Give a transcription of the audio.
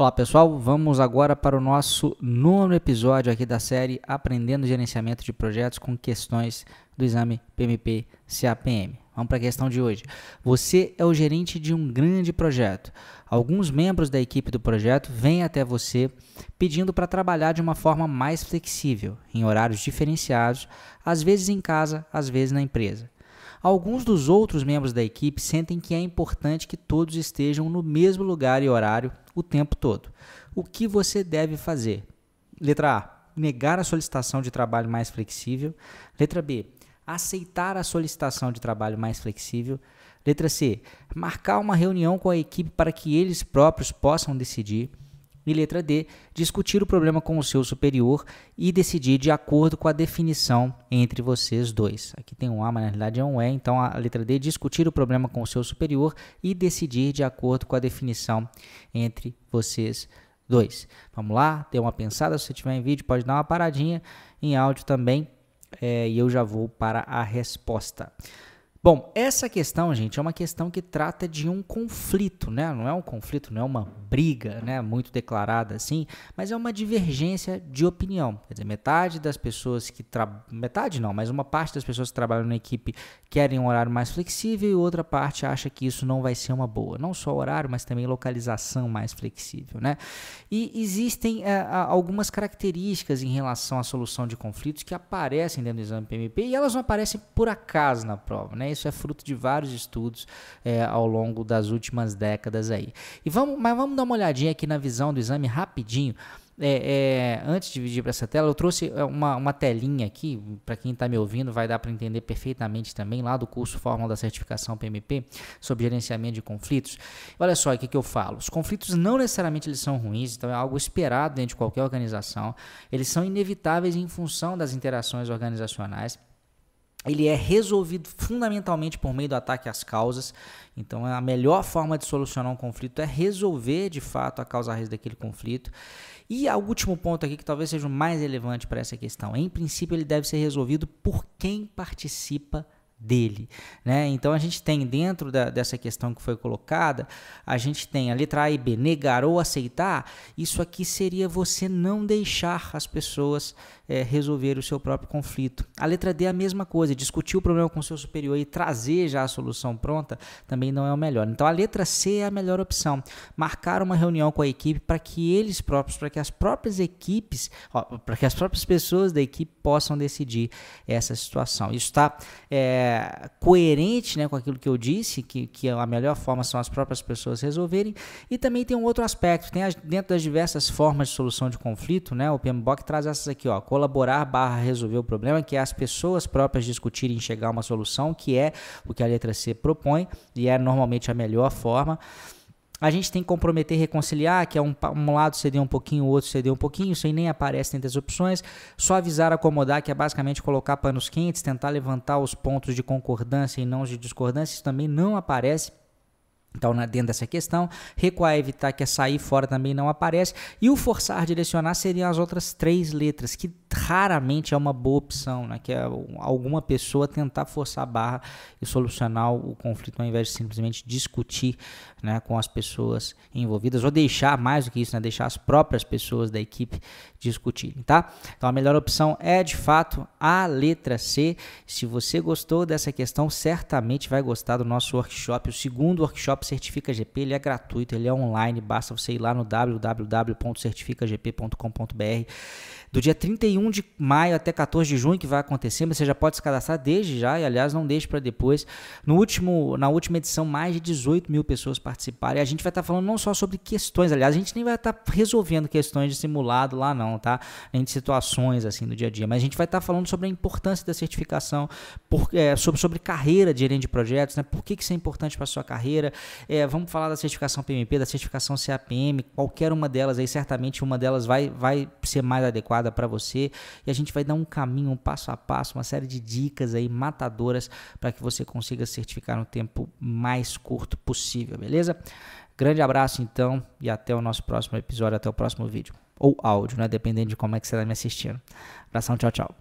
Olá pessoal, vamos agora para o nosso nono episódio aqui da série Aprendendo Gerenciamento de Projetos com questões do exame PMP CAPM. Vamos para a questão de hoje. Você é o gerente de um grande projeto. Alguns membros da equipe do projeto vêm até você pedindo para trabalhar de uma forma mais flexível, em horários diferenciados, às vezes em casa, às vezes na empresa. Alguns dos outros membros da equipe sentem que é importante que todos estejam no mesmo lugar e horário o tempo todo. O que você deve fazer? Letra A. Negar a solicitação de trabalho mais flexível. Letra B. Aceitar a solicitação de trabalho mais flexível. Letra C. Marcar uma reunião com a equipe para que eles próprios possam decidir. E letra D, discutir o problema com o seu superior e decidir de acordo com a definição entre vocês dois. Aqui tem um A, mas na realidade é um E, então a letra D, discutir o problema com o seu superior e decidir de acordo com a definição entre vocês dois. Vamos lá, dê uma pensada, se você tiver em vídeo pode dar uma paradinha, em áudio também, é, e eu já vou para a resposta. Bom, essa questão, gente, é uma questão que trata de um conflito, né? Não é um conflito, não é uma briga, né? Muito declarada assim, mas é uma divergência de opinião. Quer dizer, metade das pessoas que trabalham, metade não, mas uma parte das pessoas que trabalham na equipe querem um horário mais flexível e outra parte acha que isso não vai ser uma boa. Não só horário, mas também localização mais flexível, né? E existem é, algumas características em relação à solução de conflitos que aparecem dentro do exame PMP e elas não aparecem por acaso na prova, né? Isso é fruto de vários estudos é, ao longo das últimas décadas aí. E vamos, mas vamos dar uma olhadinha aqui na visão do exame rapidinho. É, é, antes de dividir para essa tela, eu trouxe é, uma, uma telinha aqui, para quem está me ouvindo, vai dar para entender perfeitamente também, lá do curso Fórmula da Certificação PMP, sobre gerenciamento de conflitos. Olha só o que, que eu falo. Os conflitos não necessariamente eles são ruins, então é algo esperado dentro de qualquer organização. Eles são inevitáveis em função das interações organizacionais ele é resolvido fundamentalmente por meio do ataque às causas. Então, a melhor forma de solucionar um conflito é resolver de fato a causa raiz daquele conflito. E o último ponto aqui, que talvez seja o mais relevante para essa questão: em princípio, ele deve ser resolvido por quem participa dele. Né? Então a gente tem dentro da, dessa questão que foi colocada, a gente tem a letra A e B, negar ou aceitar. Isso aqui seria você não deixar as pessoas é, resolver o seu próprio conflito. A letra D é a mesma coisa, discutir o problema com o seu superior e trazer já a solução pronta também não é o melhor. Então a letra C é a melhor opção. Marcar uma reunião com a equipe para que eles próprios, para que as próprias equipes, para que as próprias pessoas da equipe possam decidir essa situação. Isso está é, coerente né, com aquilo que eu disse, que, que a melhor forma são as próprias pessoas resolverem. E também tem um outro aspecto, tem as, dentro das diversas formas de solução de conflito, né, o PMBOK traz essas aqui, ó, colaborar barra resolver o problema, que é as pessoas próprias discutirem e chegar a uma solução, que é o que a letra C propõe, e é normalmente a melhor forma. A gente tem que comprometer reconciliar, que é um, um lado ceder um pouquinho, o outro ceder um pouquinho, isso aí nem aparece dentro das opções. Só avisar, acomodar, que é basicamente colocar panos quentes, tentar levantar os pontos de concordância e não de discordância, isso também não aparece. Então, dentro dessa questão, recuar evitar que a sair fora também não aparece. E o forçar direcionar seriam as outras três letras, que raramente é uma boa opção, né? que é alguma pessoa tentar forçar a barra e solucionar o conflito ao invés de simplesmente discutir né, com as pessoas envolvidas, ou deixar mais do que isso, né, deixar as próprias pessoas da equipe discutirem. Tá? Então, a melhor opção é, de fato, a letra C. Se você gostou dessa questão, certamente vai gostar do nosso workshop, o segundo workshop Certifica GP, ele é gratuito, ele é online, basta você ir lá no www.certificagp.com.br. Do dia 31 de maio até 14 de junho que vai acontecer, mas você já pode se cadastrar desde já, e aliás, não deixe para depois. No último, na última edição, mais de 18 mil pessoas participaram, e a gente vai estar tá falando não só sobre questões, aliás, a gente nem vai estar tá resolvendo questões de simulado lá não, tá? Nem de situações assim do dia a dia, mas a gente vai estar tá falando sobre a importância da certificação, por, é, sobre, sobre carreira de gerente de projetos, né? Por que, que isso é importante para sua carreira, é, vamos falar da certificação PMP, da certificação CAPM, qualquer uma delas aí, certamente uma delas vai, vai ser mais adequada para você e a gente vai dar um caminho, um passo a passo, uma série de dicas aí matadoras para que você consiga certificar no tempo mais curto possível, beleza? Grande abraço então e até o nosso próximo episódio, até o próximo vídeo. Ou áudio, né? Dependendo de como é que você está me assistindo. Abração, tchau, tchau.